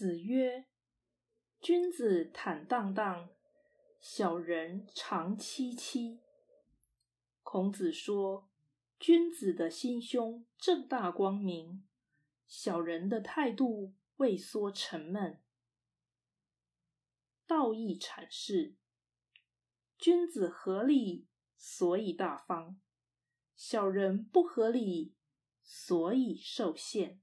子曰君子坦荡荡小人长戚戚。孔子说君子的心胸正大光明小人的态度畏缩沉闷。道义阐释君子合理所以大方小人不合理所以受限。